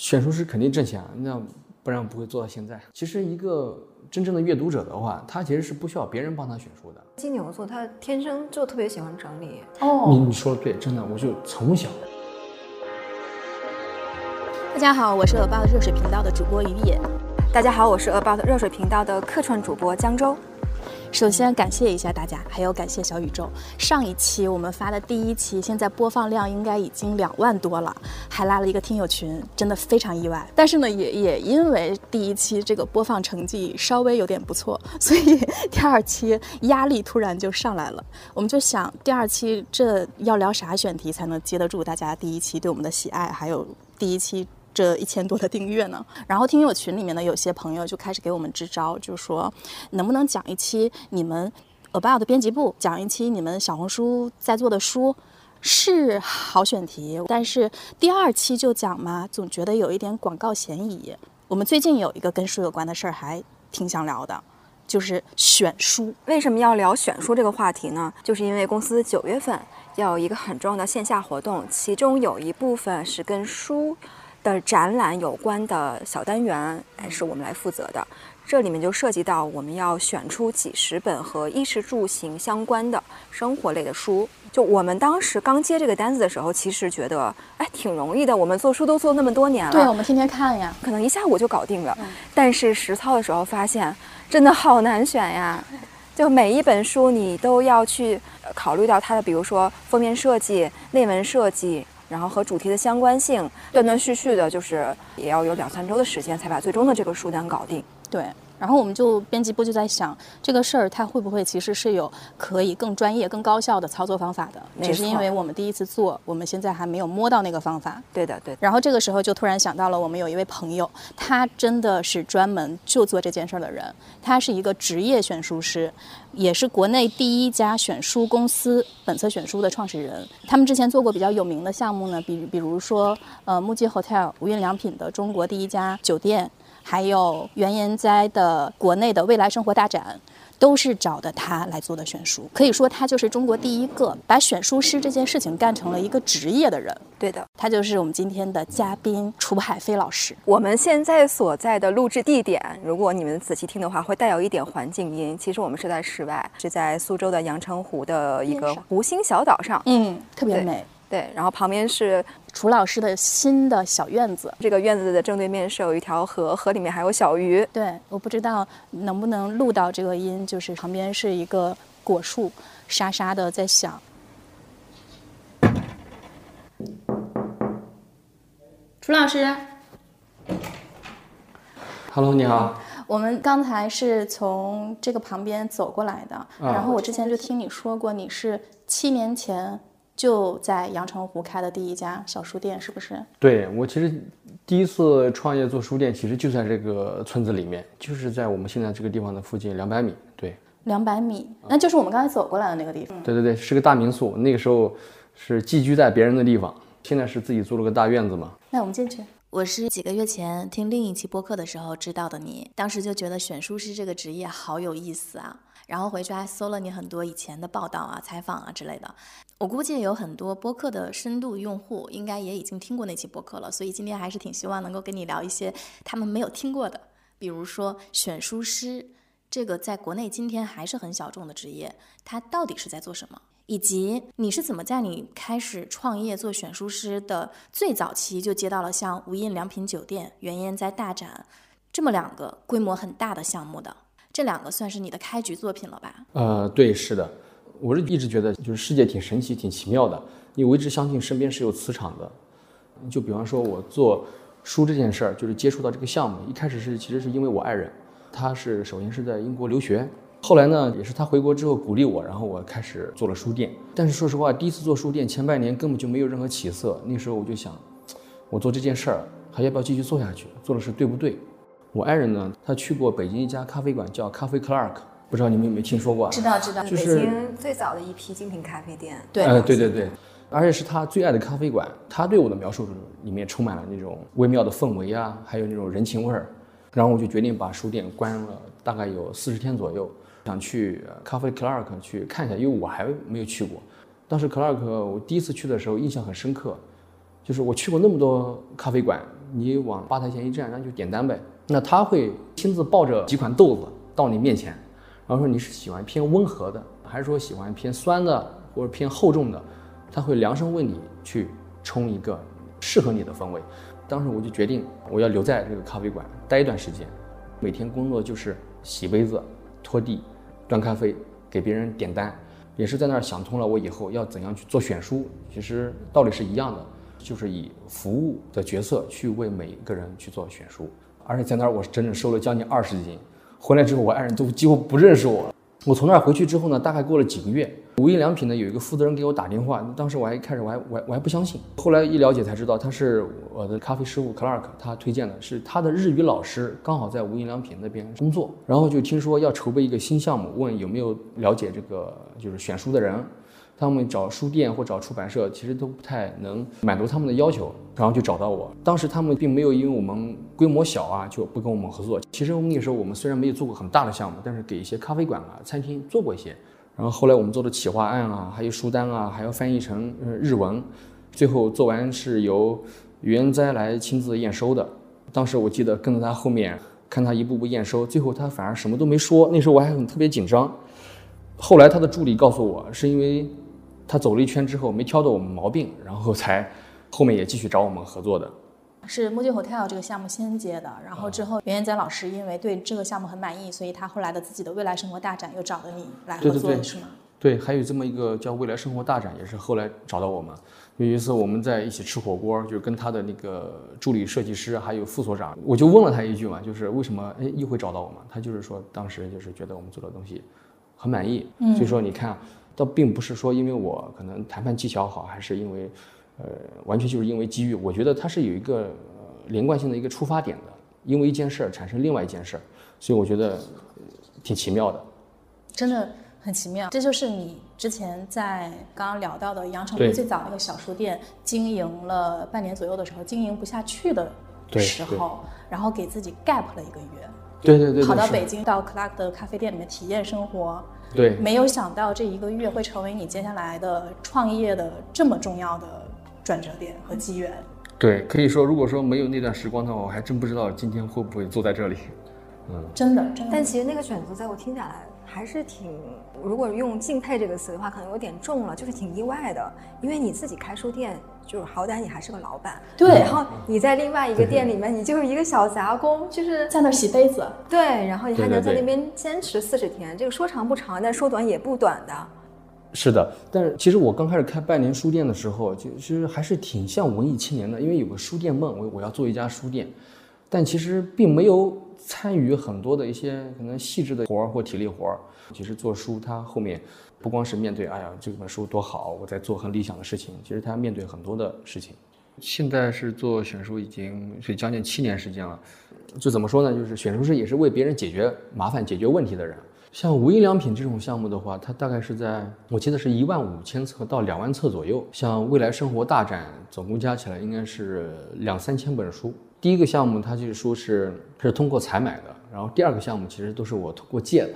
选书是肯定挣钱，那不然不会做到现在。其实一个真正的阅读者的话，他其实是不需要别人帮他选书的。金牛座他天生就特别喜欢整理。哦你你说的对，真的，我就从小。大家好，我是 About 热水频道的主播于野。大家好，我是 About 热水频道的客串主播江州。首先感谢一下大家，还有感谢小宇宙。上一期我们发的第一期，现在播放量应该已经两万多了，还拉了一个听友群，真的非常意外。但是呢，也也因为第一期这个播放成绩稍微有点不错，所以第二期压力突然就上来了。我们就想，第二期这要聊啥选题才能接得住大家第一期对我们的喜爱，还有第一期。这一千多的订阅呢，然后听友群里面的有些朋友就开始给我们支招，就说能不能讲一期你们 About 编辑部，讲一期你们小红书在做的书，是好选题，但是第二期就讲嘛，总觉得有一点广告嫌疑。我们最近有一个跟书有关的事儿，还挺想聊的，就是选书。为什么要聊选书这个话题呢？就是因为公司九月份要有一个很重要的线下活动，其中有一部分是跟书。的展览有关的小单元，哎，是我们来负责的。这里面就涉及到我们要选出几十本和衣食住行相关的生活类的书。就我们当时刚接这个单子的时候，其实觉得哎挺容易的。我们做书都做那么多年了，对，我们天天看呀，可能一下午就搞定了。但是实操的时候发现，真的好难选呀。就每一本书你都要去考虑到它的，比如说封面设计、内文设计。然后和主题的相关性，断断续续的，就是也要有两三周的时间才把最终的这个书单搞定。对。然后我们就编辑部就在想这个事儿，它会不会其实是有可以更专业、更高效的操作方法的？只是因为我们第一次做，我们现在还没有摸到那个方法。对的，对。然后这个时候就突然想到了，我们有一位朋友，他真的是专门就做这件事儿的人。他是一个职业选书师，也是国内第一家选书公司本色选书的创始人。他们之前做过比较有名的项目呢，比比如说呃木吉 Hotel 无印良品的中国第一家酒店。还有原研哉的国内的未来生活大展，都是找的他来做的选书。可以说，他就是中国第一个把选书师这件事情干成了一个职业的人。对的，他就是我们今天的嘉宾楚海飞老师。我们现在所在的录制地点，如果你们仔细听的话，会带有一点环境音。其实我们是在室外，是在苏州的阳澄湖的一个湖心小岛上。嗯，特别美。对，然后旁边是楚老师的新的小院子。这个院子的正对面是有一条河，河里面还有小鱼。对，我不知道能不能录到这个音，就是旁边是一个果树，沙沙的在响。楚老师，Hello，你好。我们刚才是从这个旁边走过来的，然后我之前就听你说过，你是七年前。就在阳澄湖开的第一家小书店，是不是？对我其实第一次创业做书店，其实就在这个村子里面，就是在我们现在这个地方的附近两百米。对，两百米，那就是我们刚才走过来的那个地方。对对对，是个大民宿，那个时候是寄居在别人的地方，现在是自己租了个大院子嘛。那我们进去。我是几个月前听另一期播客的时候知道的你，当时就觉得选书师这个职业好有意思啊。然后回去还搜了你很多以前的报道啊、采访啊之类的。我估计有很多播客的深度用户应该也已经听过那期播客了，所以今天还是挺希望能够跟你聊一些他们没有听过的，比如说选书师这个在国内今天还是很小众的职业，它到底是在做什么，以及你是怎么在你开始创业做选书师的最早期就接到了像无印良品酒店、原研在大展这么两个规模很大的项目的。这两个算是你的开局作品了吧？呃，对，是的，我是一直觉得就是世界挺神奇、挺奇妙的。因为我一直相信身边是有磁场的。就比方说，我做书这件事儿，就是接触到这个项目，一开始是其实是因为我爱人，他是首先是在英国留学，后来呢也是他回国之后鼓励我，然后我开始做了书店。但是说实话，第一次做书店前半年根本就没有任何起色。那时候我就想，我做这件事儿还要不要继续做下去？做的是对不对？我爱人呢，他去过北京一家咖啡馆，叫咖啡 Clark，不知道你们有没有听说过？知道知道，就是北京最早的一批精品咖啡店。对，呃，对对对，而且是他最爱的咖啡馆。他对我的描述里面充满了那种微妙的氛围啊，还有那种人情味儿。然后我就决定把书店关了，大概有四十天左右，想去咖啡 Clark 去看一下，因为我还没有去过。当时 Clark 我第一次去的时候印象很深刻，就是我去过那么多咖啡馆。你往吧台前一站，然后就点单呗。那他会亲自抱着几款豆子到你面前，然后说你是喜欢偏温和的，还是说喜欢偏酸的或者偏厚重的？他会量身为你去冲一个适合你的风味。当时我就决定我要留在这个咖啡馆待一段时间，每天工作就是洗杯子、拖地、端咖啡、给别人点单，也是在那儿想通了我以后要怎样去做选书。其实道理是一样的，就是以服务的角色去为每一个人去做选书。而且在那儿我是整整瘦了将近二十斤，回来之后我爱人都几乎不认识我。我从那儿回去之后呢，大概过了几个月，无印良品呢有一个负责人给我打电话，当时我还开始我还我还我还不相信，后来一了解才知道他是我的咖啡师傅 Clark，他推荐的是他的日语老师刚好在无印良品那边工作，然后就听说要筹备一个新项目，问有没有了解这个就是选书的人。他们找书店或找出版社，其实都不太能满足他们的要求，然后就找到我。当时他们并没有因为我们规模小啊，就不跟我们合作。其实我们那个时候，我们虽然没有做过很大的项目，但是给一些咖啡馆啊、餐厅做过一些。然后后来我们做的企划案啊，还有书单啊，还要翻译成日文，最后做完是由原哉来亲自验收的。当时我记得跟在他后面看他一步步验收，最后他反而什么都没说。那时候我还很特别紧张。后来他的助理告诉我，是因为。他走了一圈之后没挑到我们毛病，然后才后面也继续找我们合作的。是 Mojo Hotel 这个项目先接的，然后之后袁彦哉老师因为对这个项目很满意，所以他后来的自己的未来生活大展又找了你来合作，是吗？对，还有这么一个叫未来生活大展，也是后来找到我们。有一次我们在一起吃火锅，就是跟他的那个助理设计师还有副所长，我就问了他一句嘛，就是为什么哎又会找到我们？他就是说当时就是觉得我们做的东西很满意，所以说你看。倒并不是说因为我可能谈判技巧好，还是因为，呃，完全就是因为机遇。我觉得它是有一个连贯性的一个出发点的，因为一件事儿产生另外一件事儿，所以我觉得挺奇妙的。真的很奇妙，这就是你之前在刚刚聊到的羊城路最早那个小书店经营了半年左右的时候，经营不下去的时候，然后给自己 gap 了一个月，对对对，跑到北京到 Clark 的咖啡店里面体验生活。对，没有想到这一个月会成为你接下来的创业的这么重要的转折点和机缘。对，可以说，如果说没有那段时光的话，我还真不知道今天会不会坐在这里。嗯，真的，真的。但其实那个选择，在我听下来。还是挺，如果用敬佩这个词的话，可能有点重了，就是挺意外的。因为你自己开书店，就是好歹你还是个老板，对。然后你在另外一个店里面，你就是一个小杂工，就是在那洗杯子，对。然后你还能在那边坚持四十天，这个说长不长，但说短也不短的。是的，但是其实我刚开始开半年书店的时候，就其实还是挺像文艺青年的，因为有个书店梦，我我要做一家书店，但其实并没有。参与很多的一些可能细致的活儿或体力活儿，其实做书它后面不光是面对哎呀这本书多好，我在做很理想的事情，其实它面对很多的事情。现在是做选书已经是将近七年时间了，就怎么说呢？就是选书师也是为别人解决麻烦、解决问题的人。像无印良品这种项目的话，它大概是在我记得是一万五千册到两万册左右。像未来生活大展，总共加起来应该是两三千本书。第一个项目，它就是说是是通过采买的，然后第二个项目其实都是我通过借的，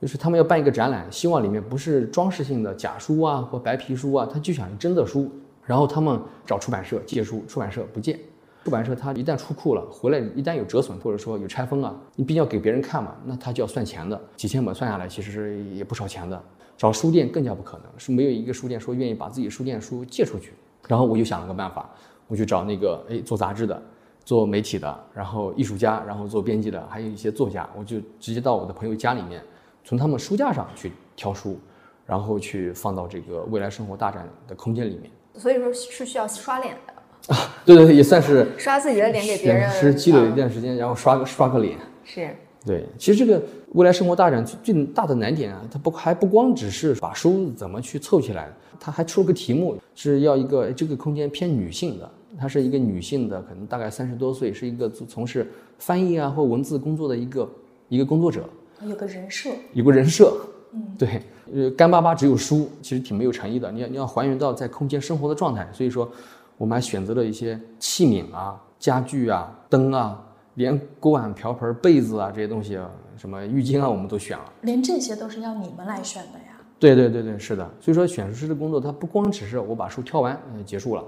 就是他们要办一个展览，希望里面不是装饰性的假书啊或白皮书啊，他就想真的书，然后他们找出版社借书，出版社不借，出版社他一旦出库了回来，一旦有折损或者说有拆封啊，你毕竟要给别人看嘛，那他就要算钱的，几千本算下来其实也不少钱的。找书店更加不可能，是没有一个书店说愿意把自己书店书借出去。然后我就想了个办法，我去找那个哎做杂志的。做媒体的，然后艺术家，然后做编辑的，还有一些作家，我就直接到我的朋友家里面，从他们书架上去挑书，然后去放到这个未来生活大展的空间里面。所以说是需要刷脸的 啊，对对对，也算是刷自己的脸给别人，是积累一段时间，然后刷个刷个脸。是，对，其实这个未来生活大展最最大的难点啊，它不还不光只是把书怎么去凑起来，它还出了个题目，是要一个这个空间偏女性的。她是一个女性的，可能大概三十多岁，是一个从事翻译啊或文字工作的一个一个工作者。有个人设，有个人设，嗯，对，呃，干巴巴只有书，其实挺没有诚意的。你要你要还原到在空间生活的状态，所以说我们还选择了一些器皿啊、家具啊、灯啊，连锅碗瓢盆、被子啊这些东西啊，什么浴巾啊，我们都选了。连这些都是要你们来选的呀？对对对对，是的。所以说选书师的工作，它不光只是我把书挑完，嗯，结束了。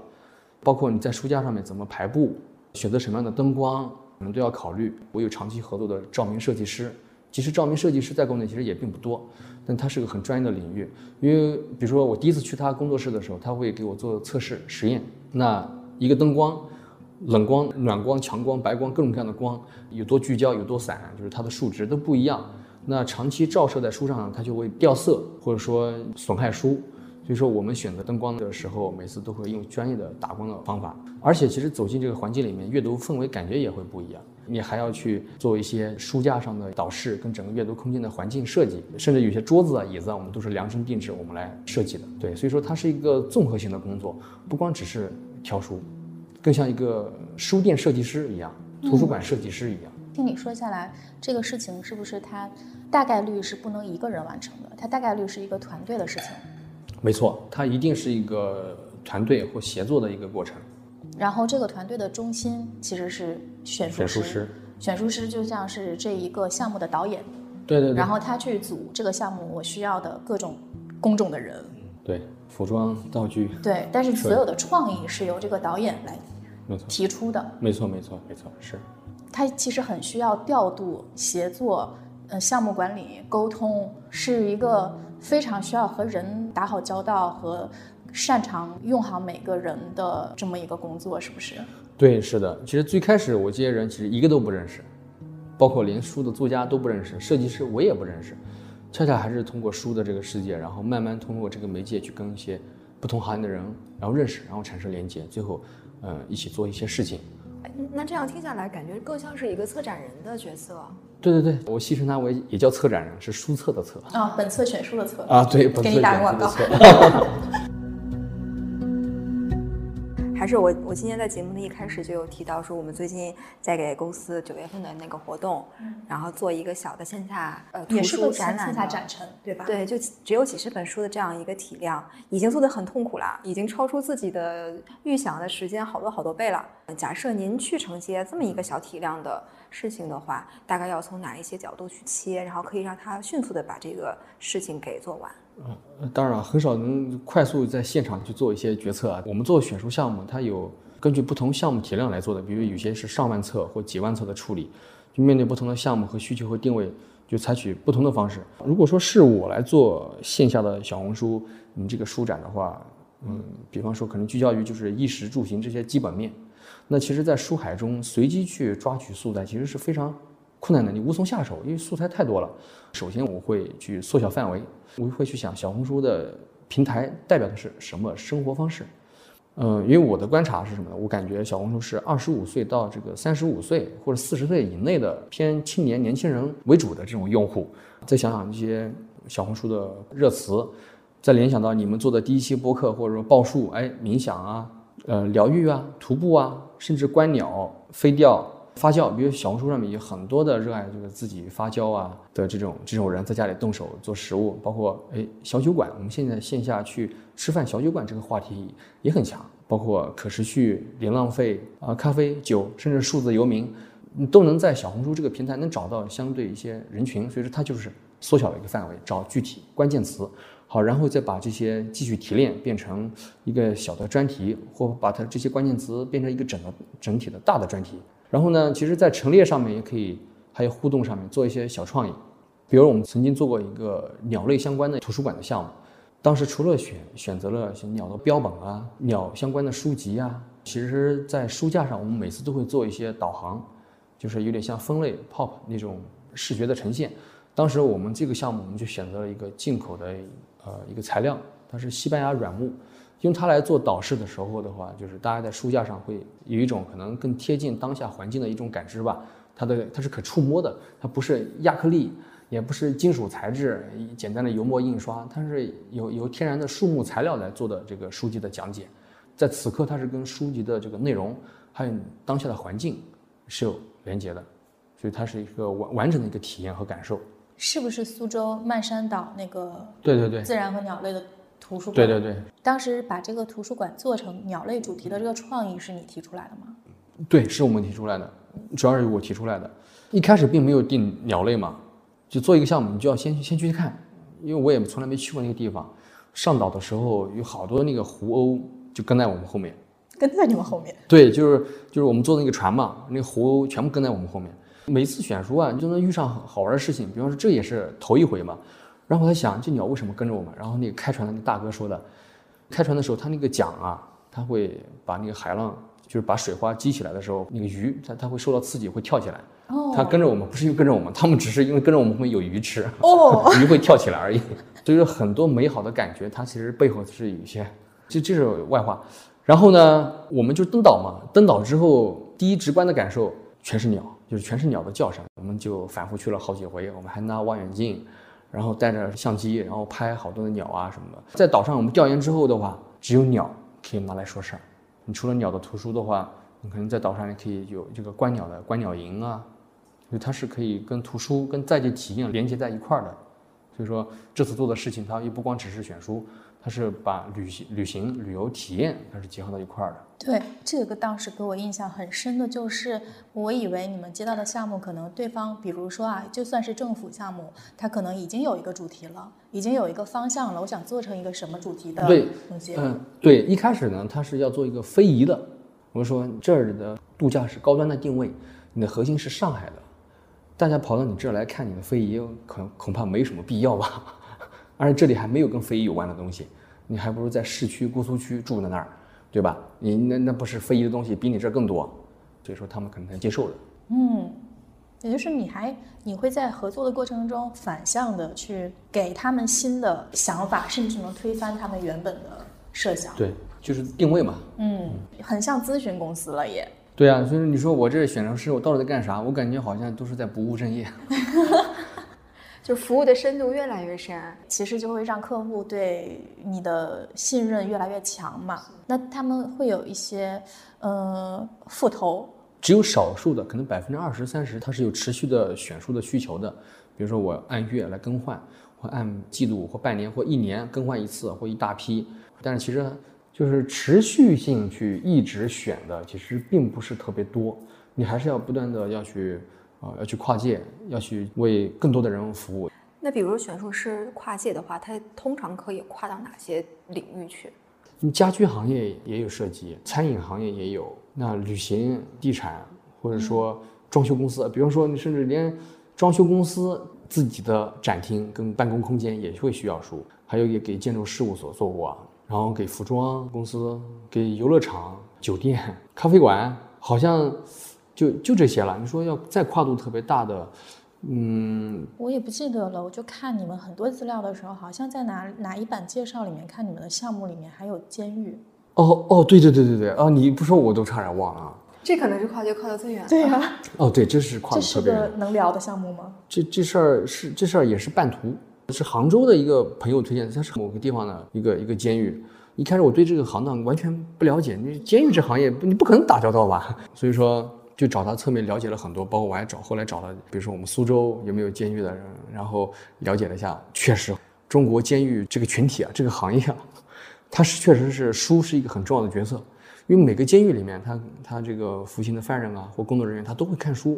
包括你在书架上面怎么排布，选择什么样的灯光，我们都要考虑。我有长期合作的照明设计师，其实照明设计师在国内其实也并不多，但他是个很专业的领域。因为比如说我第一次去他工作室的时候，他会给我做测试实验。那一个灯光，冷光、暖光、强光、白光，各种各样的光有多聚焦、有多散，就是它的数值都不一样。那长期照射在书上，它就会掉色，或者说损害书。所以说，我们选择灯光的时候，每次都会用专业的打光的方法。而且，其实走进这个环境里面，阅读氛围感觉也会不一样。你还要去做一些书架上的导视，跟整个阅读空间的环境设计，甚至有些桌子啊、椅子啊，我们都是量身定制，我们来设计的。对，所以说它是一个综合性的工作，不光只是挑书，更像一个书店设计师一样，图书馆设计师一样。听你说下来，这个事情是不是它大概率是不能一个人完成的？它大概率是一个团队的事情。没错，它一定是一个团队或协作的一个过程。然后这个团队的中心其实是选书师，选书师，就像是这一个项目的导演，对对对，然后他去组这个项目我需要的各种工种的人，对，服装道具，对，但是所有的创意是由这个导演来，提出的，没错，没错，没错，是。他其实很需要调度、协作、呃项目管理、沟通，是一个非常需要和人打好交道和擅长用好每个人的这么一个工作，是不是？对，是的。其实最开始我这些人其实一个都不认识，包括连书的作家都不认识，设计师我也不认识。恰恰还是通过书的这个世界，然后慢慢通过这个媒介去跟一些不同行业的人，然后认识，然后产生连接，最后，呃，一起做一些事情。哎那这样听下来，感觉更像是一个策展人的角色。对对对，我戏称他为也叫策展人，是书册的册啊，本册选书的册啊，对，本给册你打个广选书的告。册。还是我我今天在节目的一开始就有提到说，我们最近在给公司九月份的那个活动，然后做一个小的线下呃图书展览线下展陈，对吧？对，就只有几十本书的这样一个体量，已经做得很痛苦了，已经超出自己的预想的时间好多好多倍了。假设您去承接这么一个小体量的事情的话，大概要从哪一些角度去切，然后可以让它迅速的把这个事情给做完？呃当然，很少能快速在现场去做一些决策啊。我们做选书项目，它有根据不同项目体量来做的，比如有些是上万册或几万册的处理，就面对不同的项目和需求和定位，就采取不同的方式。如果说是我来做线下的小红书，你这个书展的话，嗯，比方说可能聚焦于就是衣食住行这些基本面，那其实，在书海中随机去抓取素材，其实是非常困难的，你无从下手，因为素材太多了。首先，我会去缩小范围，我会去想小红书的平台代表的是什么生活方式。嗯，因为我的观察是什么呢？我感觉小红书是二十五岁到这个三十五岁或者四十岁以内的偏青年年轻人为主的这种用户。再想想这些小红书的热词，再联想到你们做的第一期播客或者说报数，哎，冥想啊，呃，疗愈啊，徒步啊，甚至观鸟、飞钓、发酵。比如小红书上面有很多的热爱这个自己发酵啊的这种这种人，在家里动手做食物，包括哎小酒馆，我们现在线下去吃饭小酒馆这个话题也很强，包括可持续、零浪费啊、咖啡、酒，甚至数字游民，都能在小红书这个平台能找到相对一些人群，所以说它就是缩小了一个范围，找具体关键词。好，然后再把这些继续提炼，变成一个小的专题，或把它这些关键词变成一个整个整体的大的专题。然后呢，其实，在陈列上面也可以，还有互动上面做一些小创意。比如我们曾经做过一个鸟类相关的图书馆的项目，当时除了选选择了像鸟的标本啊、鸟相关的书籍啊，其实在书架上我们每次都会做一些导航，就是有点像分类 pop 那种视觉的呈现。当时我们这个项目，我们就选择了一个进口的呃一个材料，它是西班牙软木，用它来做导视的时候的话，就是大家在书架上会有一种可能更贴近当下环境的一种感知吧。它的它是可触摸的，它不是亚克力，也不是金属材质，简单的油墨印刷，它是由由天然的树木材料来做的这个书籍的讲解。在此刻，它是跟书籍的这个内容还有当下的环境是有连接的，所以它是一个完完整的一个体验和感受。是不是苏州漫山岛那个对对对，自然和鸟类的图书馆？对对对当时把这个图书馆做成鸟类主题的这个创意是你提出来的吗？对，是我们提出来的，主要是我提出来的。一开始并没有定鸟类嘛，就做一个项目，你就要先先去看，因为我也从来没去过那个地方。上岛的时候有好多那个湖鸥就跟在我们后面，跟在你们后面。对，就是就是我们坐那个船嘛，那个湖全部跟在我们后面。每次选书啊，就能遇上好玩的事情，比方说这也是头一回嘛。然后我在想，这鸟为什么跟着我们？然后那个开船的那大哥说的，开船的时候他那个桨啊，他会把那个海浪，就是把水花激起来的时候，那个鱼它它会受到刺激会跳起来。哦它跟着我们不是因为跟着我们，他们只是因为跟着我们会有鱼吃，哦，鱼会跳起来而已。所以说很多美好的感觉，它其实背后是有一些，这这是外话。然后呢，我们就登岛嘛，登岛之后，第一直观的感受全是鸟，就是全是鸟的叫声。我们就反复去了好几回，我们还拿望远镜，然后带着相机，然后拍好多的鸟啊什么的。在岛上我们调研之后的话，只有鸟可以拿来说事儿。你除了鸟的图书的话，你可能在岛上也可以有这个观鸟的观鸟营啊，就它是可以跟图书、跟在地体验连接在一块儿的。所以说这次做的事情，它也不光只是选书，它是把旅行、旅行、旅游体验它是结合到一块儿的。对，这个当时给我印象很深的，就是我以为你们接到的项目，可能对方，比如说啊，就算是政府项目，它可能已经有一个主题了，已经有一个方向了，我想做成一个什么主题的对东西。嗯，对，一开始呢，它是要做一个非遗的。我说这儿的度假是高端的定位，你的核心是上海的，大家跑到你这儿来看你的非遗，恐恐怕没什么必要吧。而且这里还没有跟非遗有关的东西，你还不如在市区姑苏区住在那儿，对吧？你那那不是非遗的东西比你这儿更多，所以说他们可能才接受的。嗯，也就是你还你会在合作的过程中反向的去给他们新的想法，甚至能推翻他们原本的设想。对，就是定位嘛。嗯，很像咨询公司了也。对啊，所以你说我这选程师，我到底在干啥？我感觉好像都是在不务正业。就服务的深度越来越深。其实就会让客户对你的信任越来越强嘛。那他们会有一些呃复投，只有少数的，可能百分之二十、三十，它是有持续的选书的需求的。比如说我按月来更换，或按季度或半年或一年更换一次，或一大批。但是其实就是持续性去一直选的，其实并不是特别多。你还是要不断的要去啊、要去跨界，要去为更多的人服务。那比如选术师跨界的话，它通常可以跨到哪些领域去？你家居行业也有涉及，餐饮行业也有，那旅行、地产或者说装修公司，比方说你甚至连装修公司自己的展厅跟办公空间也会需要书，还有也给建筑事务所做过，然后给服装公司、给游乐场、酒店、咖啡馆，好像就就这些了。你说要再跨度特别大的，嗯，我也不记得了。我就看你们很多资料的时候，好像在哪哪一版介绍里面看你们的项目里面还有监狱。哦哦，对对对对对，啊，你不说我都差点忘了啊。这可能是跨界跨的最远的。对呀、哦，对，这是跨这是度特别远个。能聊的项目吗？这这事儿是这事儿也是半途，是杭州的一个朋友推荐的，他是某个地方的一个一个监狱。一开始我对这个行当完全不了解，你监狱这行业你不可能打交道吧？所以说就找他侧面了解了很多，包括我还找后来找了，比如说我们苏州有没有监狱的人，然后了解了一下，确实中国监狱这个群体啊，这个行业啊，它是确实是书是一个很重要的角色，因为每个监狱里面，他他这个服刑的犯人啊或工作人员，他都会看书。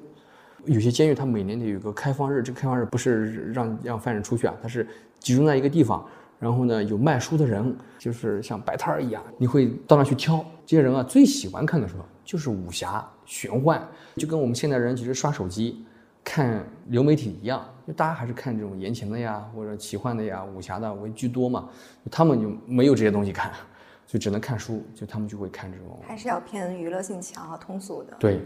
有些监狱它每年得有个开放日，这个开放日不是让让犯人出去啊，它是集中在一个地方，然后呢有卖书的人，就是像摆摊儿一样，你会到那去挑。这些人啊最喜欢看的书就是武侠、玄幻，就跟我们现代人其实刷手机、看流媒体一样，就大家还是看这种言情的呀，或者奇幻的呀、武侠的为居多嘛。他们就没有这些东西看，就只能看书，就他们就会看这种还是要偏娱乐性强和通俗的。对，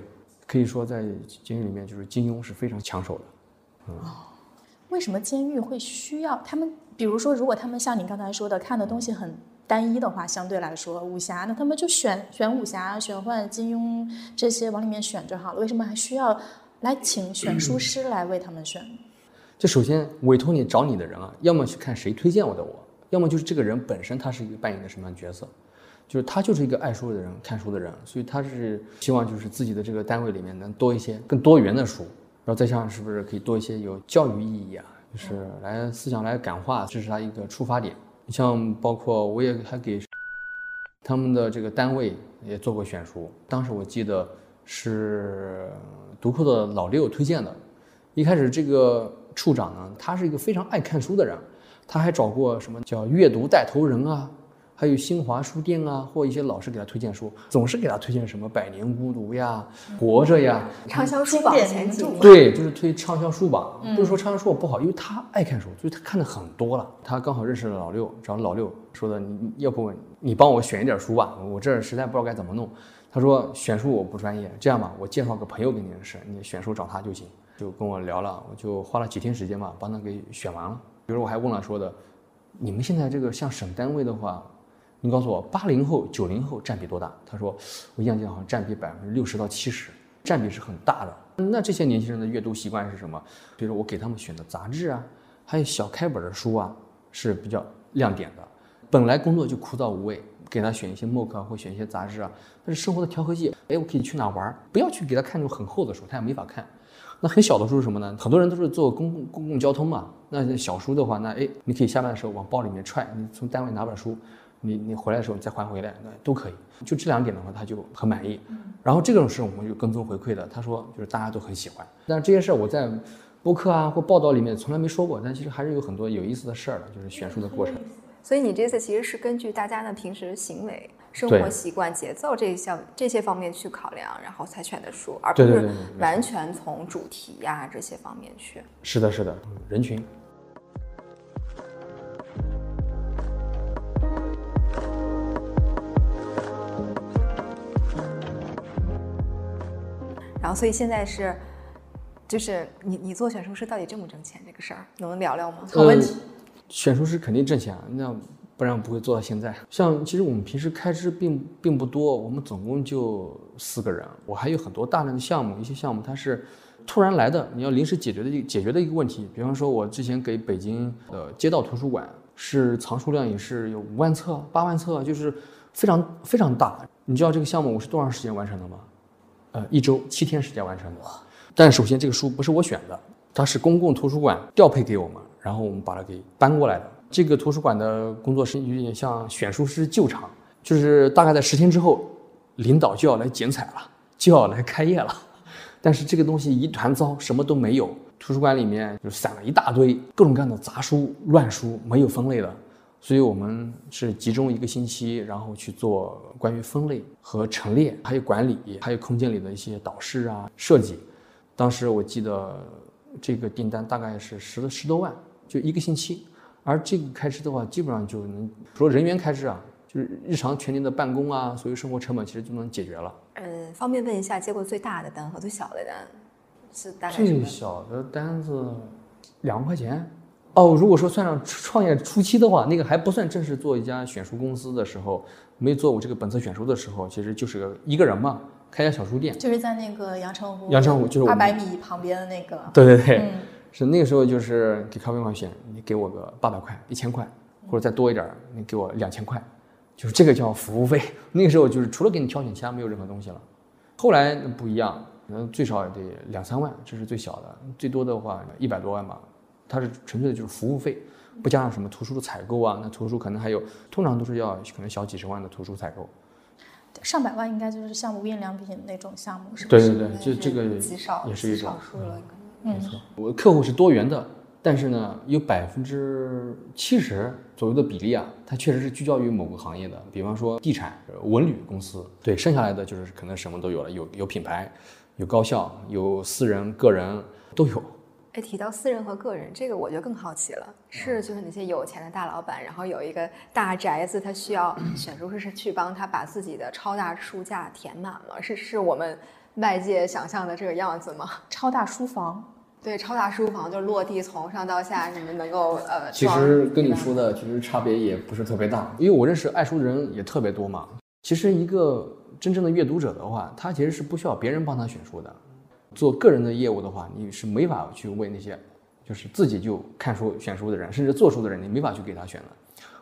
可以说在监狱里面，就是金庸是非常抢手的。哦为什么监狱会需要他们？比如说，如果他们像你刚才说的，看的东西很单一的话，相对来说，武侠那他们就选选武侠、玄幻、金庸这些往里面选就好了。为什么还需要来请选书师来为他们选？就首先委托你找你的人啊，要么去看谁推荐我的我，要么就是这个人本身他是一个扮演的什么样的角色，就是他就是一个爱书的人、看书的人，所以他是希望就是自己的这个单位里面能多一些更多元的书，然后再像是不是可以多一些有教育意义啊，就是来思想来感化，这是他一个出发点。你像包括我也还给他们的这个单位也做过选书，当时我记得是读库的老六推荐的。一开始这个处长呢，他是一个非常爱看书的人，他还找过什么叫阅读带头人啊，还有新华书店啊，或一些老师给他推荐书，总是给他推荐什么《百年孤独》呀、《活着》呀，畅销书榜前几名。对，就是推畅销书榜。不是说畅销书不好，因为他爱看书，所以他看的很多了。他刚好认识了老六，找老六说的，你要不你帮我选一点书吧，我这儿实在不知道该怎么弄。他说选书我不专业，这样吧，我介绍个朋友给你认识，你选书找他就行。就跟我聊了，我就花了几天时间吧，帮他给选完了。比如我还问了说的，你们现在这个像省单位的话，你告诉我八零后、九零后占比多大？他说我印象中好像占比百分之六十到七十，占比是很大的。那这些年轻人的阅读习惯是什么？比如说我给他们选的杂志啊，还有小开本的书啊，是比较亮点的。本来工作就枯燥无味。给他选一些默克或选一些杂志啊，那是生活的调和剂。哎，我可以去哪玩？不要去给他看那种很厚的书，他也没法看。那很小的书是什么呢？很多人都是坐公共公共交通嘛。那小书的话，那哎，你可以下班的时候往包里面揣，你从单位拿本书，你你回来的时候你再还回来，那都可以。就这两点的话，他就很满意。然后这种事我们就跟踪回馈的，他说就是大家都很喜欢。但这些事儿我在播客啊或报道里面从来没说过，但其实还是有很多有意思的事儿的，就是选书的过程。所以你这次其实是根据大家的平时行为、生活习惯、节奏这一项这些方面去考量，然后才选的书，而不是完全从主题呀这些方面去。是的，是的，人群。然后，所以现在是，就是你你做选书师到底挣不挣钱这个事儿，能聊聊吗？好问题。选书师肯定挣钱，那不然不会做到现在。像其实我们平时开支并并不多，我们总共就四个人。我还有很多大量的项目，一些项目它是突然来的，你要临时解决的解决的一个问题。比方说，我之前给北京的街道图书馆，是藏书量也是有五万册、八万册，就是非常非常大。你知道这个项目我是多长时间完成的吗？呃，一周七天时间完成的。但首先这个书不是我选的，它是公共图书馆调配给我们。然后我们把它给搬过来的。这个图书馆的工作室有点像选书师救场，就是大概在十天之后，领导就要来剪彩了，就要来开业了。但是这个东西一团糟，什么都没有。图书馆里面就散了一大堆各种各样的杂书、乱书，没有分类的。所以我们是集中一个星期，然后去做关于分类和陈列，还有管理，还有空间里的一些导视啊、设计。当时我记得这个订单大概是十十多万。就一个星期，而这个开支的话，基本上就能除了人员开支啊，就是日常全年的办公啊，所有生活成本其实就能解决了。嗯，方便问一下，接过最大的单和最小的单是大概最小的单子两万块钱。哦，如果说算上创业初期的话，那个还不算正式做一家选书公司的时候，没做我这个本册选书的时候，其实就是个一个人嘛，开家小书店，就是在那个阳澄湖，阳澄湖就是二百米旁边的那个。对对对。是那个时候，就是给咖啡馆选，你给我个八百块、一千块，或者再多一点，你给我两千块，就是这个叫服务费。那个时候就是除了给你挑选，其他没有任何东西了。后来不一样，可能最少也得两三万，这是最小的，最多的话一百多万吧。它是纯粹的就是服务费，不加上什么图书的采购啊，那图书可能还有，通常都是要可能小几十万的图书采购。上百万应该就是像无印良品那种项目，是不是？对对对，就这个极少也是一种。没错，我客户是多元的，但是呢，有百分之七十左右的比例啊，它确实是聚焦于某个行业的，比方说地产、文旅公司。对，剩下来的就是可能什么都有了，有有品牌，有高校，有私人、个人都有。哎，提到私人和个人，这个我就更好奇了，是就是那些有钱的大老板，然后有一个大宅子，他需要 选书师去帮他把自己的超大书架填满吗，是是我们外界想象的这个样子吗？超大书房。对，超大书房就落地从上到下，你们能够呃。其实跟你说的其实差别也不是特别大，因为我认识爱书的人也特别多嘛。其实一个真正的阅读者的话，他其实是不需要别人帮他选书的。做个人的业务的话，你是没法去为那些就是自己就看书选书的人，甚至做书的人，你没法去给他选的。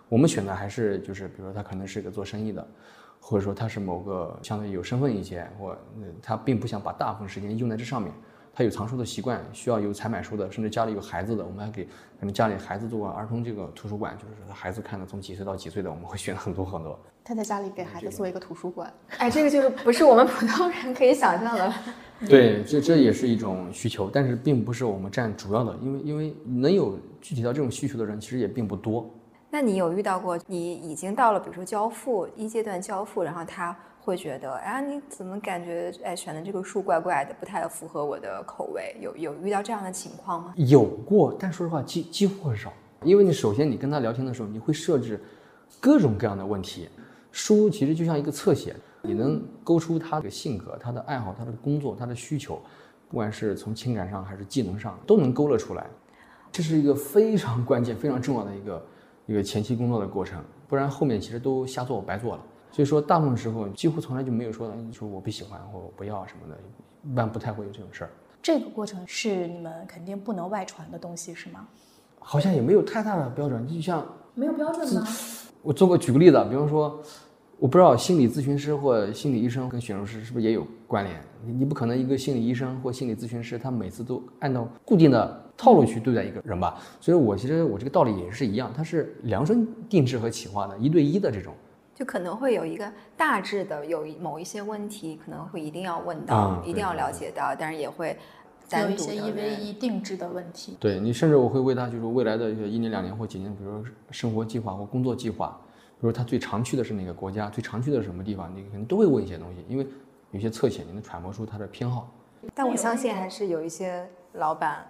我们选的还是就是比如说他可能是一个做生意的，或者说他是某个相对有身份一些，或他并不想把大部分时间用在这上面。他有藏书的习惯，需要有采买书的，甚至家里有孩子的，我们还给可能家里孩子做过儿童这个图书馆，就是他孩子看的从几岁到几岁的，我们会选很多很多。他在家里给孩子做一个图书馆，哎，这个就是不是我们普通人可以想象的。对，这这也是一种需求，但是并不是我们占主要的，因为因为能有具体到这种需求的人其实也并不多。那你有遇到过你已经到了，比如说交付一阶段交付，然后他会觉得，哎，你怎么感觉哎选的这个书怪怪的，不太符合我的口味？有有遇到这样的情况吗？有过，但说实话几几乎很少，因为你首先你跟他聊天的时候，你会设置各种各样的问题。书其实就像一个侧写，你能勾出他的性格、他的爱好、他的工作、他的需求，不管是从情感上还是技能上，都能勾勒出来。这是一个非常关键、非常重要的一个。一个前期工作的过程，不然后面其实都瞎做白做了。所以说，大部分时候几乎从来就没有说你说我不喜欢或我不要什么的，一般不太会有这种事儿。这个过程是你们肯定不能外传的东西，是吗？好像也没有太大的标准，就像没有标准吗？我做过举个例子，比方说，我不知道心理咨询师或心理医生跟选术师是不是也有关联？你你不可能一个心理医生或心理咨询师，他每次都按照固定的。套路去对待一个人吧，所以我其实我这个道理也是一样，它是量身定制和企划的，一对一的这种，就可能会有一个大致的有某一些问题，可能会一定要问到，一定要了解到，但是也会有一些一 v 一定制的问题。对你，甚至我会为他就是未来的一年、两年或几年，比如说生活计划或工作计划，比如他最常去的是哪个国家，最常去的是什么地方，你可能都会问一些东西，因为有些侧写你能揣摩出他的偏好。但我相信还是有一些老板。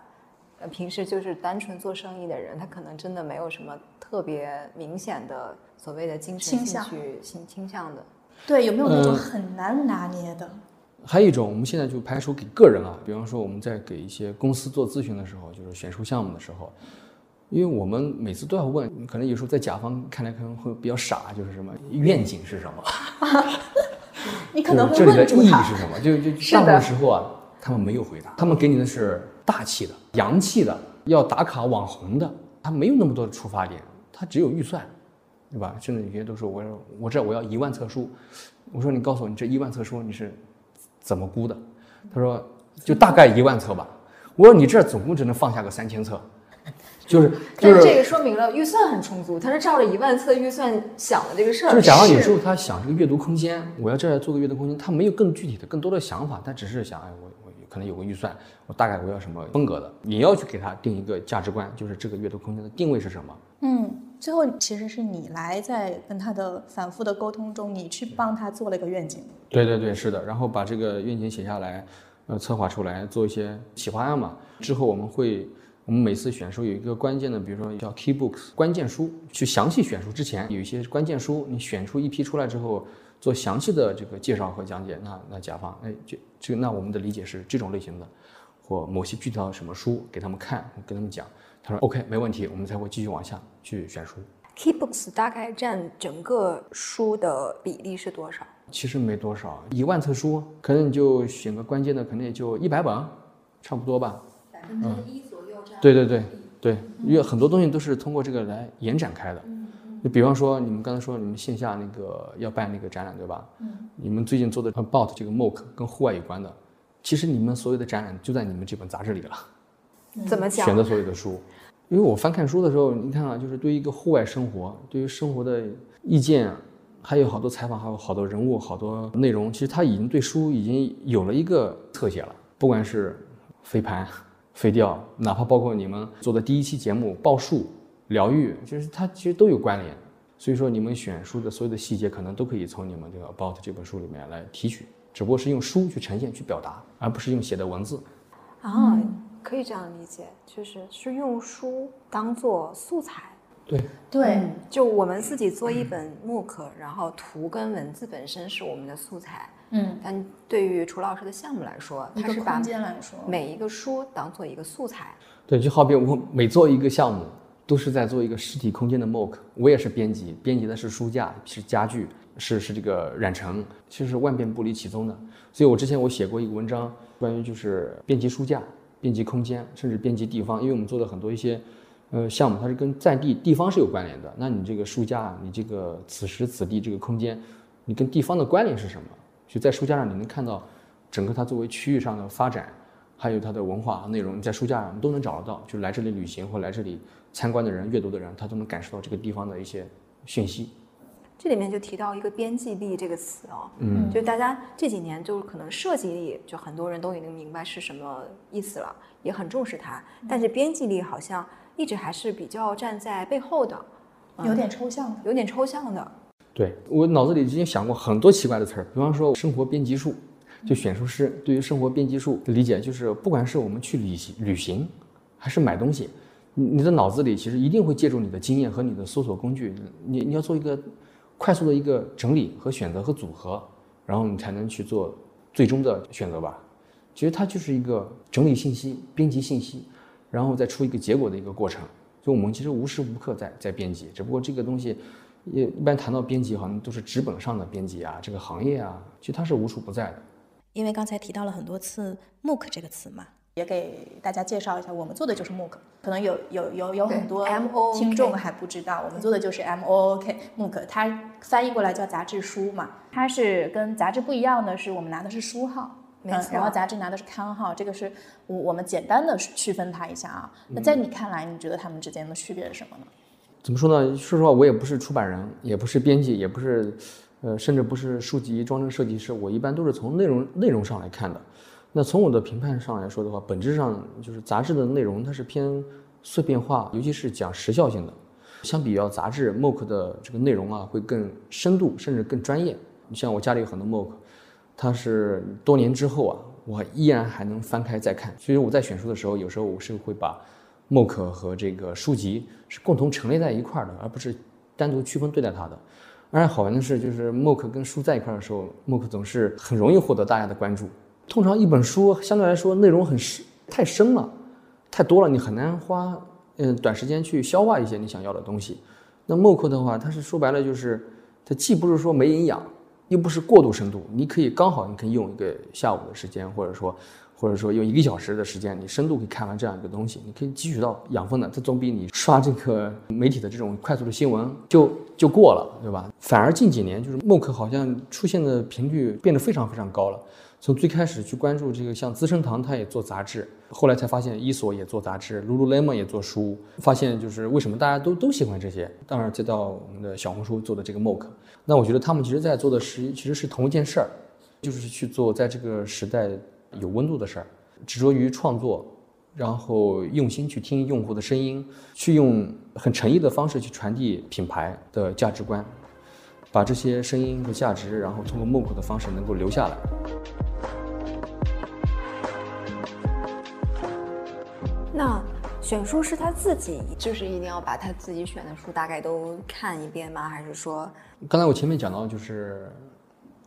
平时就是单纯做生意的人，他可能真的没有什么特别明显的所谓的精神兴趣倾倾向的。对，有没有那种很难拿捏的？还有一种，我们现在就排除给个人啊，比方说我们在给一些公司做咨询的时候，就是选书项目的时候，因为我们每次都要问，可能有时候在甲方看来可能会比较傻，就是什么愿景是什么？你可能会这里的意义是什么？就就大部分时候啊，他们没有回答，他们给你的是。大气的、洋气的，要打卡网红的，他没有那么多的出发点，他只有预算，对吧？甚至有些都说，我我这我要一万册书，我说你告诉我，你这一万册书你是怎么估的？他说就大概一万册吧。我说你这总共只能放下个三千册。就是就是这个说明了预算很充足，他是照着一万册预算想的这个事儿。就是假如有时候他想这个阅读空间，我要这儿做个阅读空间，他没有更具体的、更多的想法，他只是想，哎，我我可能有个预算，我大概我要什么风格的，你要去给他定一个价值观，就是这个阅读空间的定位是什么？嗯，最后其实是你来在跟他的反复的沟通中，你去帮他做了一个愿景。对对对，是的，然后把这个愿景写下来，呃，策划出来，做一些企划案嘛。之后我们会。我们每次选书有一个关键的，比如说叫 key books 关键书，去详细选书之前有一些关键书，你选出一批出来之后，做详细的这个介绍和讲解。那那甲方，哎，这这那我们的理解是这种类型的，或某些具体到什么书给他们看，跟他们讲，他说 OK 没问题，我们才会继续往下去选书。key books 大概占整个书的比例是多少？其实没多少，一万册书，可能你就选个关键的，可能也就一百本，差不多吧。百分之一左右占。对对对对，因为很多东西都是通过这个来延展开的。就比方说，你们刚才说你们线下那个要办那个展览，对吧？嗯。你们最近做的 About 这个 MOOC 跟户外有关的，其实你们所有的展览就在你们这本杂志里了。怎么讲？选择所有的书，因为我翻看书的时候，你看啊，就是对于一个户外生活，对于生活的意见，还有好多采访，还有好多人物，好多内容，其实他已经对书已经有了一个侧写了，不管是飞盘。飞钓，哪怕包括你们做的第一期节目报数、疗愈，就是它其实都有关联。所以说，你们选书的所有的细节，可能都可以从你们这个 About 这本书里面来提取，只不过是用书去呈现、去表达，而不是用写的文字。啊，可以这样理解，就是是用书当做素材。对对，就我们自己做一本 MOOC，然后图跟文字本身是我们的素材。嗯，但对于楚老师的项目来说，它是把每一个书当做一个素材。对，就好比我每做一个项目，都是在做一个实体空间的 MOOC。我也是编辑，编辑的是书架，是家具，是是这个染成，其实万变不离其宗的。所以我之前我写过一个文章，关于就是编辑书架、编辑空间，甚至编辑地方，因为我们做的很多一些呃项目，它是跟在地地方是有关联的。那你这个书架，你这个此时此地这个空间，你跟地方的关联是什么？就在书架上，你能看到整个它作为区域上的发展，还有它的文化和内容，你在书架上都能找得到。就来这里旅行或来这里参观的人、阅读的人，他都能感受到这个地方的一些讯息。这里面就提到一个边际力这个词哦，嗯，就大家这几年就是可能设计力，就很多人都已经明白是什么意思了，也很重视它。但是边际力好像一直还是比较站在背后的。有点抽象的。有点抽象的。对我脑子里之前想过很多奇怪的词儿，比方说生活编辑术，就选书师对于生活编辑术的理解，就是不管是我们去旅行旅行，还是买东西，你的脑子里其实一定会借助你的经验和你的搜索工具，你你要做一个快速的一个整理和选择和组合，然后你才能去做最终的选择吧。其实它就是一个整理信息、编辑信息，然后再出一个结果的一个过程。就我们其实无时无刻在在编辑，只不过这个东西。也一般谈到编辑，好像都是纸本上的编辑啊，这个行业啊，其实它是无处不在的。因为刚才提到了很多次 “MOOC” 这个词嘛，也给大家介绍一下，我们做的就是 MOOC。可能有有有有很多听众还不知道，我们做的就是 M O O K MOOC，它翻译过来叫杂志书嘛。它是跟杂志不一样的是，我们拿的是书号，没错。然后杂志拿的是刊号，这个是我我们简单的区分它一下啊。那在你看来，你觉得它们之间的区别是什么呢？怎么说呢？说实话，我也不是出版人，也不是编辑，也不是，呃，甚至不是书籍装帧设计师。我一般都是从内容内容上来看的。那从我的评判上来说的话，本质上就是杂志的内容它是偏碎片化，尤其是讲时效性的。相比较杂志，MOOC 的这个内容啊会更深度，甚至更专业。你像我家里有很多 MOOC，它是多年之后啊，我依然还能翻开再看。所以我在选书的时候，有时候我是会把。MOOC 和这个书籍是共同陈列在一块儿的，而不是单独区分对待它的。而且好玩的是，就是 MOOC 跟书在一块儿的时候，MOOC 总是很容易获得大家的关注。通常一本书相对来说内容很深，太深了，太多了，你很难花嗯短时间去消化一些你想要的东西。那 MOOC 的话，它是说白了就是，它既不是说没营养，又不是过度深度，你可以刚好你可以用一个下午的时间，或者说。或者说用一个小时的时间，你深度可以看完这样一个东西，你可以汲取到养分的，这总比你刷这个媒体的这种快速的新闻就就过了，对吧？反而近几年就是 MOOC 好像出现的频率变得非常非常高了。从最开始去关注这个，像资生堂它也做杂志，后来才发现伊索也做杂志，Lululemon 也做书，发现就是为什么大家都都喜欢这些。当然再到我们的小红书做的这个 MOOC，那我觉得他们其实在做的是其实是同一件事儿，就是去做在这个时代。有温度的事儿，执着于创作，然后用心去听用户的声音，去用很诚意的方式去传递品牌的价值观，把这些声音和价值，然后通过 MOOC 的方式能够留下来。那选书是他自己，就是一定要把他自己选的书大概都看一遍吗？还是说，刚才我前面讲到就是。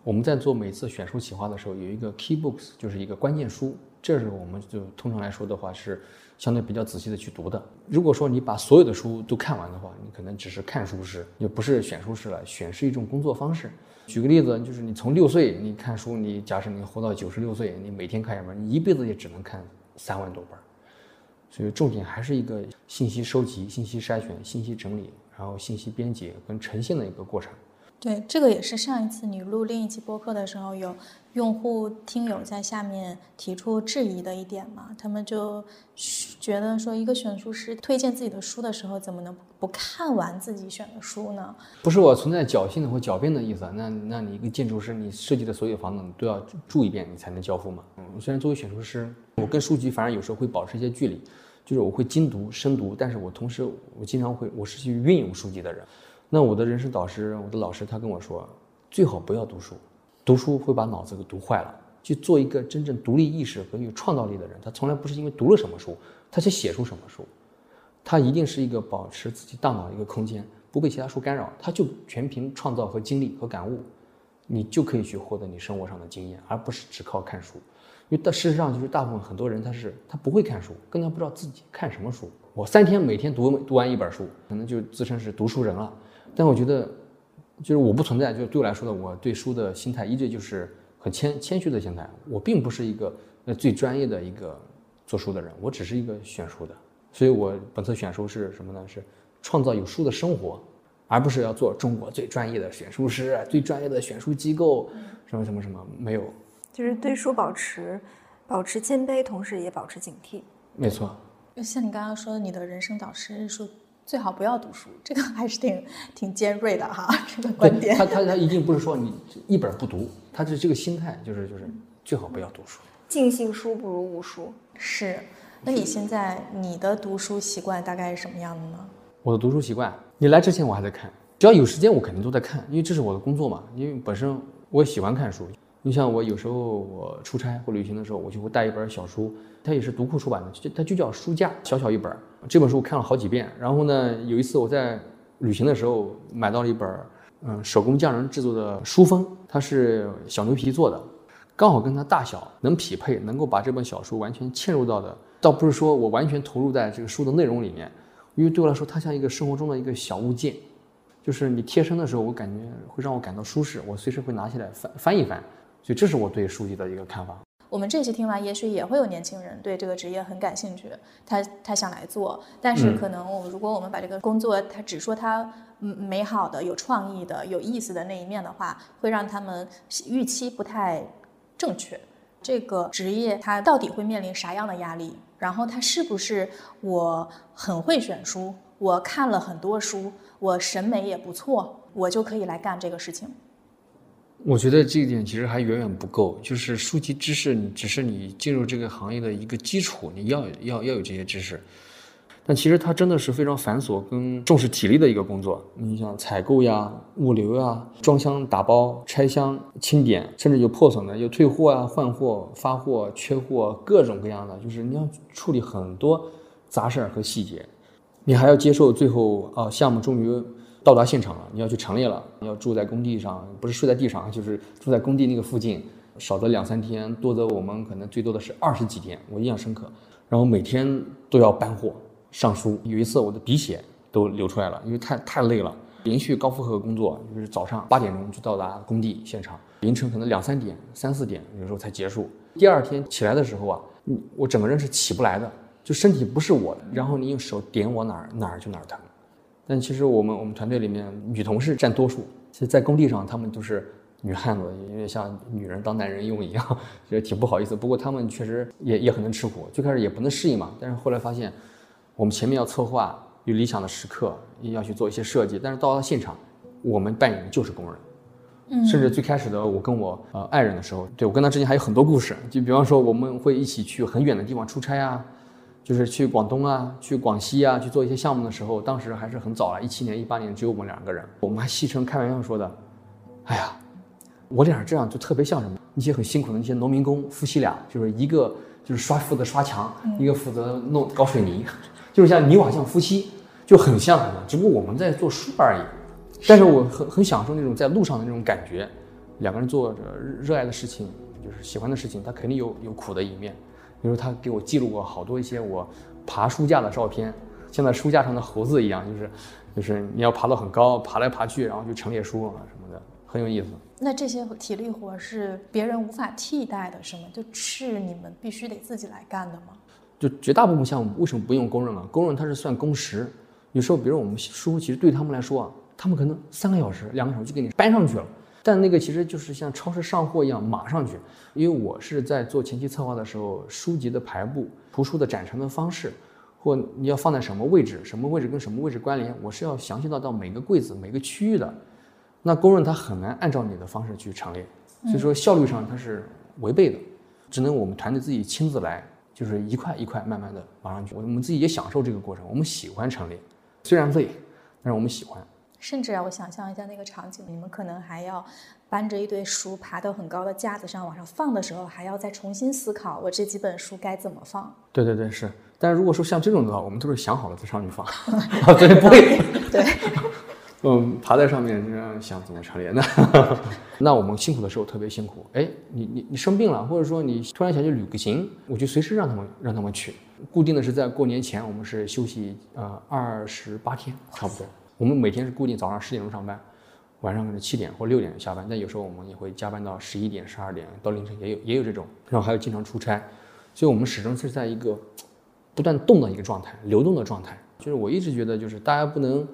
我们在做每次选书企划的时候，有一个 key books，就是一个关键书。这是我们就通常来说的话，是相对比较仔细的去读的。如果说你把所有的书都看完的话，你可能只是看书师，就不是选书师了。选是一种工作方式。举个例子，就是你从六岁你看书，你假设你活到九十六岁，你每天看一本，你一辈子也只能看三万多本。所以重点还是一个信息收集、信息筛选、信息整理，然后信息编辑跟呈现的一个过程。对，这个也是上一次你录另一期播客的时候，有用户听友在下面提出质疑的一点嘛？他们就觉得说，一个选书师推荐自己的书的时候，怎么能不看完自己选的书呢？不是我存在侥幸的或狡辩的意思，那那你一个建筑师，你设计的所有房子你都要住一遍，你才能交付嘛？嗯，虽然作为选书师，我跟书籍反而有时候会保持一些距离，就是我会精读深读，但是我同时我经常会，我是去运用书籍的人。那我的人生导师，我的老师，他跟我说，最好不要读书，读书会把脑子给读坏了。去做一个真正独立意识和有创造力的人，他从来不是因为读了什么书，他去写出什么书，他一定是一个保持自己大脑的一个空间，不被其他书干扰，他就全凭创造和经历和感悟，你就可以去获得你生活上的经验，而不是只靠看书。因为大事实上就是大部分很多人他是他不会看书，更加不知道自己看什么书。我三天每天读读完一本书，可能就自称是读书人了。但我觉得，就是我不存在，就对我来说的，我对书的心态一直就是很谦谦虚的心态。我并不是一个呃最专业的一个做书的人，我只是一个选书的。所以我本次选书是什么呢？是创造有书的生活，而不是要做中国最专业的选书师、最专业的选书机构，什么什么什么没有。就是对书保持保持谦卑，同时也保持警惕。没错。像你刚刚说的，你的人生导师说。最好不要读书，这个 还是挺挺尖锐的哈，这个观点。他他他一定不是说你一本不读，他是这个心态，就是就是最好不要读书。尽信书不如无书。是，那你现在你的读书习惯大概是什么样的呢？我的读书习惯，你来之前我还在看，只要有时间我肯定都在看，因为这是我的工作嘛。因为本身我也喜欢看书。你像我有时候我出差或旅行的时候，我就会带一本小书，它也是读库出版的，就它就叫书架，小小一本。这本书我看了好几遍。然后呢，有一次我在旅行的时候买到了一本，嗯，手工匠人制作的书封，它是小牛皮做的，刚好跟它大小能匹配，能够把这本小书完全嵌入到的。倒不是说我完全投入在这个书的内容里面，因为对我来说，它像一个生活中的一个小物件，就是你贴身的时候，我感觉会让我感到舒适，我随时会拿起来翻翻一翻。所以这是我对书籍的一个看法。我们这期听完，也许也会有年轻人对这个职业很感兴趣，他他想来做。但是可能我如果我们把这个工作，他只说他美好的、有创意的、有意思的那一面的话，会让他们预期不太正确。这个职业它到底会面临啥样的压力？然后它是不是我很会选书，我看了很多书，我审美也不错，我就可以来干这个事情？我觉得这一点其实还远远不够，就是书籍知识，只是你进入这个行业的一个基础，你要要要有这些知识。但其实它真的是非常繁琐跟重视体力的一个工作。你像采购呀、物流呀、装箱、打包、拆箱、清点，甚至有破损的、有退货啊、换货、发货、缺货，各种各样的，就是你要处理很多杂事儿和细节。你还要接受最后啊，项目终于。到达现场了，你要去陈列了，你要住在工地上，不是睡在地上，就是住在工地那个附近，少则两三天，多则我们可能最多的是二十几天，我印象深刻。然后每天都要搬货、上书，有一次我的鼻血都流出来了，因为太太累了，连续高负荷工作，就是早上八点钟就到达工地现场，凌晨可能两三点、三四点有时候才结束。第二天起来的时候啊，我整个人是起不来的，就身体不是我的，然后你用手点我哪儿哪儿就哪儿疼。但其实我们我们团队里面女同事占多数，其实，在工地上她们都是女汉子，有点像女人当男人用一样，觉得挺不好意思。不过她们确实也也很能吃苦，最开始也不能适应嘛。但是后来发现，我们前面要策划有理想的时刻，要去做一些设计，但是到了现场，我们扮演的就是工人。嗯，甚至最开始的我跟我呃爱人的时候，对我跟他之间还有很多故事，就比方说我们会一起去很远的地方出差啊。就是去广东啊，去广西啊，去做一些项目的时候，当时还是很早了，一七年、一八年只有我们两个人，我们还戏称开玩笑说的，哎呀，我俩这样就特别像什么？一些很辛苦的那些农民工夫妻俩，就是一个就是刷负责刷墙，一个负责弄搞水泥，就是像泥瓦匠夫妻，就很像很像，只不过我们在做书而已。但是我很很享受那种在路上的那种感觉，两个人做着热爱的事情，就是喜欢的事情，他肯定有有苦的一面。比如他给我记录过好多一些我爬书架的照片，像在书架上的猴子一样，就是就是你要爬到很高，爬来爬去，然后就陈列书啊什么的，很有意思。那这些体力活是别人无法替代的，是吗？就是你们必须得自己来干的吗？就绝大部分项目为什么不用工人啊？工人他是算工时，有时候比如我们书，其实对他们来说啊，他们可能三个小时、两个小时就给你搬上去了。但那个其实就是像超市上货一样马上去，因为我是在做前期策划的时候，书籍的排布、图书的展陈的方式，或你要放在什么位置，什么位置跟什么位置关联，我是要详细到到每个柜子、每个区域的。那工人他很难按照你的方式去陈列，所以说效率上它是违背的，只能我们团队自己亲自来，就是一块一块慢慢的码上去。我们自己也享受这个过程，我们喜欢陈列，虽然累，但是我们喜欢。甚至啊，我想象一下那个场景，你们可能还要搬着一堆书爬到很高的架子上往上放的时候，还要再重新思考我这几本书该怎么放。对对对，是。但是如果说像这种的话，我们都是想好了再上去放，对不会。对。嗯，爬在上面这样想怎么陈列？那那我们辛苦的时候特别辛苦。哎，你你你生病了，或者说你突然想去旅个行，我就随时让他们让他们去。固定的是在过年前，我们是休息呃二十八天，差不多。我们每天是固定早上十点钟上班，晚上可能七点或六点下班，但有时候我们也会加班到十一点、十二点到凌晨，也有也有这种，然后还有经常出差，所以我们始终是在一个不断动的一个状态、流动的状态。就是我一直觉得，就是大家不能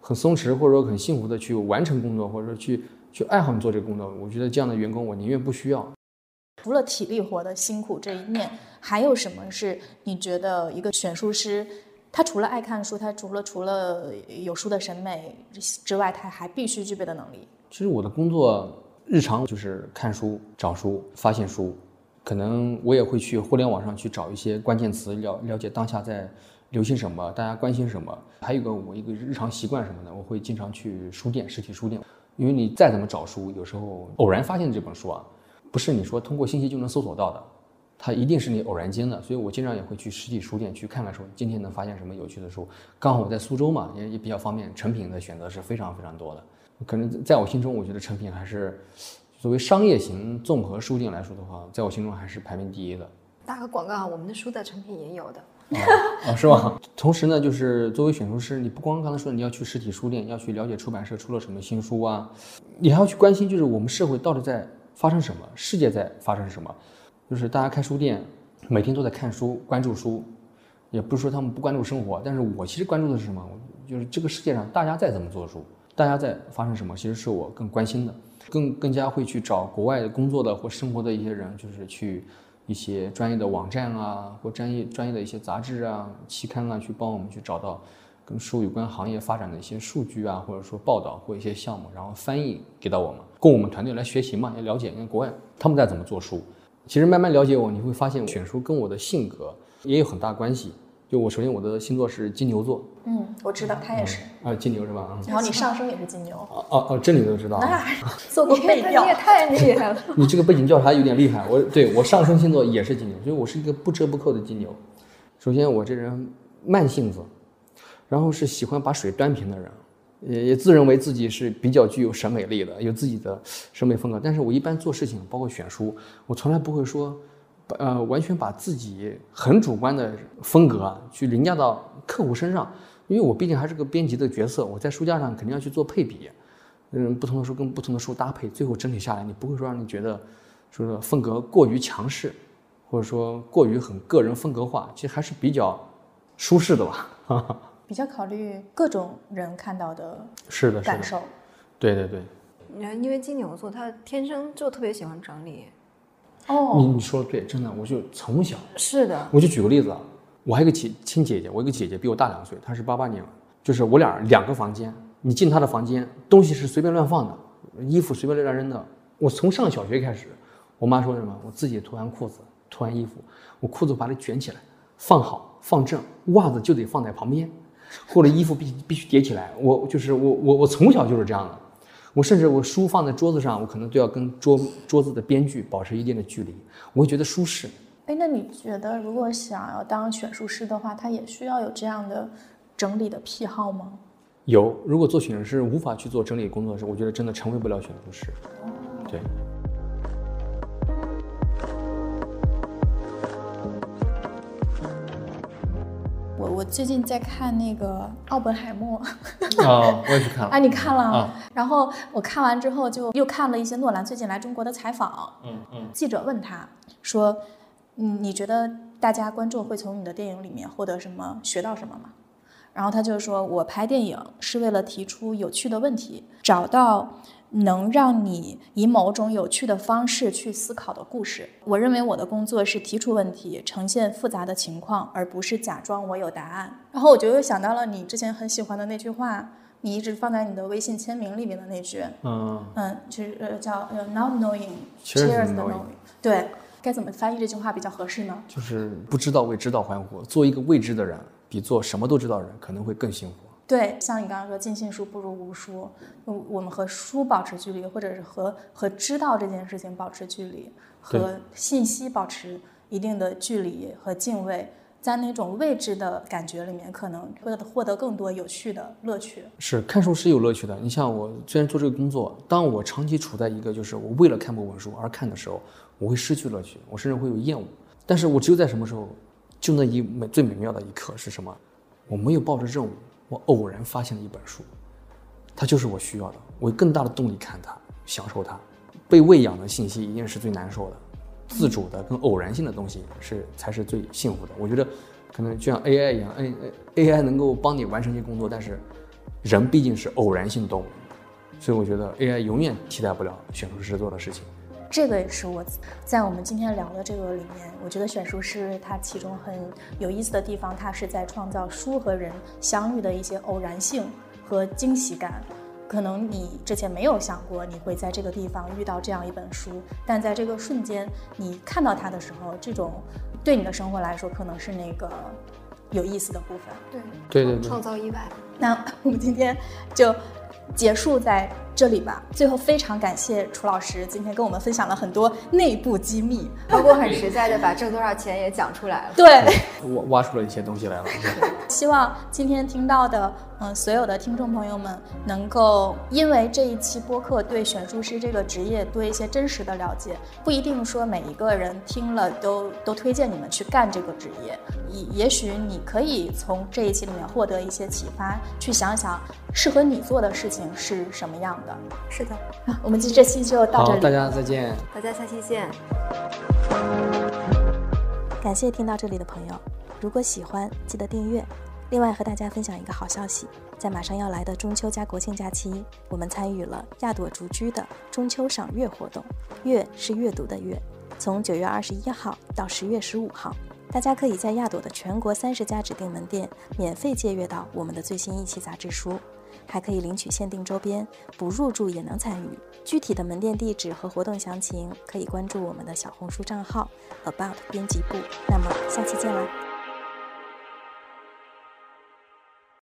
很松弛或者说很幸福的去完成工作，或者说去去爱好你做这个工作。我觉得这样的员工，我宁愿不需要。除了体力活的辛苦这一面，还有什么是你觉得一个选书师？他除了爱看书，他除了除了有书的审美之外，他还必须具备的能力。其实我的工作日常就是看书、找书、发现书，可能我也会去互联网上去找一些关键词，了了解当下在流行什么，大家关心什么。还有个我一个日常习惯什么的，我会经常去书店，实体书店，因为你再怎么找书，有时候偶然发现这本书啊，不是你说通过信息就能搜索到的，它一定是你偶然间的。所以我经常也会去实体书店去看看，书今天能发现什么有趣的书。刚好我在苏州嘛，也也比较方便，成品的选择是非常非常多的。可能在我心中，我觉得成品还是作为商业型综合书店来说的话，在我心中还是排名第一的。打个广告，我们的书在成品也有的。哦，是吧？同时呢，就是作为选书师，你不光刚才说你要去实体书店，要去了解出版社出了什么新书啊，你还要去关心，就是我们社会到底在发生什么，世界在发生什么。就是大家开书店，每天都在看书，关注书，也不是说他们不关注生活，但是我其实关注的是什么？就是这个世界上大家在怎么做书，大家在发生什么，其实是我更关心的，更更加会去找国外工作的或生活的一些人，就是去。一些专业的网站啊，或专业专业的一些杂志啊、期刊啊，去帮我们去找到跟书有关行业发展的一些数据啊，或者说报道或一些项目，然后翻译给到我们，供我们团队来学习嘛，要了解跟国外他们在怎么做书。其实慢慢了解我，你会发现选书跟我的性格也有很大关系。就我首先我的星座是金牛座，嗯，我知道他也是啊，金牛是吧？然后你上升也是金牛，哦哦哦，这你都知道，做过背调，你也太厉害了。你这个背景调查有点厉害，我对我上升星座也是金牛，所以我是一个不折不扣的金牛。首先我这人慢性子，然后是喜欢把水端平的人，也也自认为自己是比较具有审美力的，有自己的审美风格。但是我一般做事情，包括选书，我从来不会说。呃，完全把自己很主观的风格，去凌驾到客户身上，因为我毕竟还是个编辑的角色，我在书架上肯定要去做配比，嗯，不同的书跟不同的书搭配，最后整体下来，你不会说让你觉得，说风格过于强势，或者说过于很个人风格化，其实还是比较舒适的吧，哈 哈比较考虑各种人看到的，是的感受，对对对，因为金牛座他天生就特别喜欢整理。哦，你你说的对，真的，我就从小是的，我就举个例子啊，我还有个亲亲姐姐，我一个姐姐比我大两岁，她是八八年，就是我俩两个房间，你进她的房间，东西是随便乱放的，衣服随便乱扔的。我从上小学开始，我妈说什么，我自己脱完裤子，脱完衣服，我裤子把它卷起来，放好放正，袜子就得放在旁边，或者衣服必必须叠起来。我就是我我我从小就是这样的。我甚至我书放在桌子上，我可能都要跟桌桌子的边距保持一定的距离，我会觉得舒适。哎，那你觉得如果想要当选书师的话，他也需要有这样的整理的癖好吗？有，如果做选书师无法去做整理工作的时候，我觉得真的成为不了选书师。对。我我最近在看那个《奥本海默》啊，我也去看了。啊，你看了？然后我看完之后，就又看了一些诺兰最近来中国的采访。嗯嗯。记者问他说：“嗯，你觉得大家观众会从你的电影里面获得什么、学到什么吗？”然后他就说：“我拍电影是为了提出有趣的问题，找到。”能让你以某种有趣的方式去思考的故事。我认为我的工作是提出问题，呈现复杂的情况，而不是假装我有答案。然后我就又想到了你之前很喜欢的那句话，你一直放在你的微信签名里面的那句，嗯嗯，就是呃叫呃 not knowing，cheers the knowing。对，该怎么翻译这句话比较合适呢？就是不知道为知道欢呼。做一个未知的人，比做什么都知道的人可能会更幸福。对，像你刚刚说，尽信书不如无书，我们和书保持距离，或者是和和知道这件事情保持距离，和信息保持一定的距离和敬畏，在那种未知的感觉里面，可能会获得更多有趣的乐趣。是看书是有乐趣的。你像我虽然做这个工作，当我长期处在一个就是我为了看某本书而看的时候，我会失去乐趣，我甚至会有厌恶。但是我只有在什么时候，就那一美最美妙的一刻是什么？我没有抱着任务。我偶然发现了一本书，它就是我需要的，我有更大的动力看它，享受它。被喂养的信息一定是最难受的，自主的跟偶然性的东西是才是最幸福的。我觉得，可能就像 AI 一样，A AI 能够帮你完成一些工作，但是人毕竟是偶然性动物，所以我觉得 AI 永远替代不了选书师做的事情。这个也是我在我们今天聊的这个里面，我觉得选书是它其中很有意思的地方，它是在创造书和人相遇的一些偶然性和惊喜感。可能你之前没有想过你会在这个地方遇到这样一本书，但在这个瞬间你看到它的时候，这种对你的生活来说可能是那个有意思的部分。对对对对创造意外。那 我们今天就结束在这里吧。最后非常感谢楚老师今天跟我们分享了很多内部机密，包括很实在的把挣多少钱也讲出来了。对，我挖出了一些东西来了。希望今天听到的，嗯，所有的听众朋友们能够因为这一期播客对选书师这个职业多一些真实的了解，不一定说每一个人听了都都推荐你们去干这个职业，也也许你可以从这一期里面获得一些启发，去想想适合你做的事情是什么样的。是的，啊 我们这期就到这，里，大家再见。大家下期见。感谢听到这里的朋友，如果喜欢，记得订阅。另外和大家分享一个好消息，在马上要来的中秋加国庆假期，我们参与了亚朵竹居的中秋赏月活动，月是阅读的月，从九月二十一号到十月十五号，大家可以在亚朵的全国三十家指定门店免费借阅到我们的最新一期杂志书，还可以领取限定周边，不入住也能参与。具体的门店地址和活动详情可以关注我们的小红书账号 about 编辑部。那么下期见啦！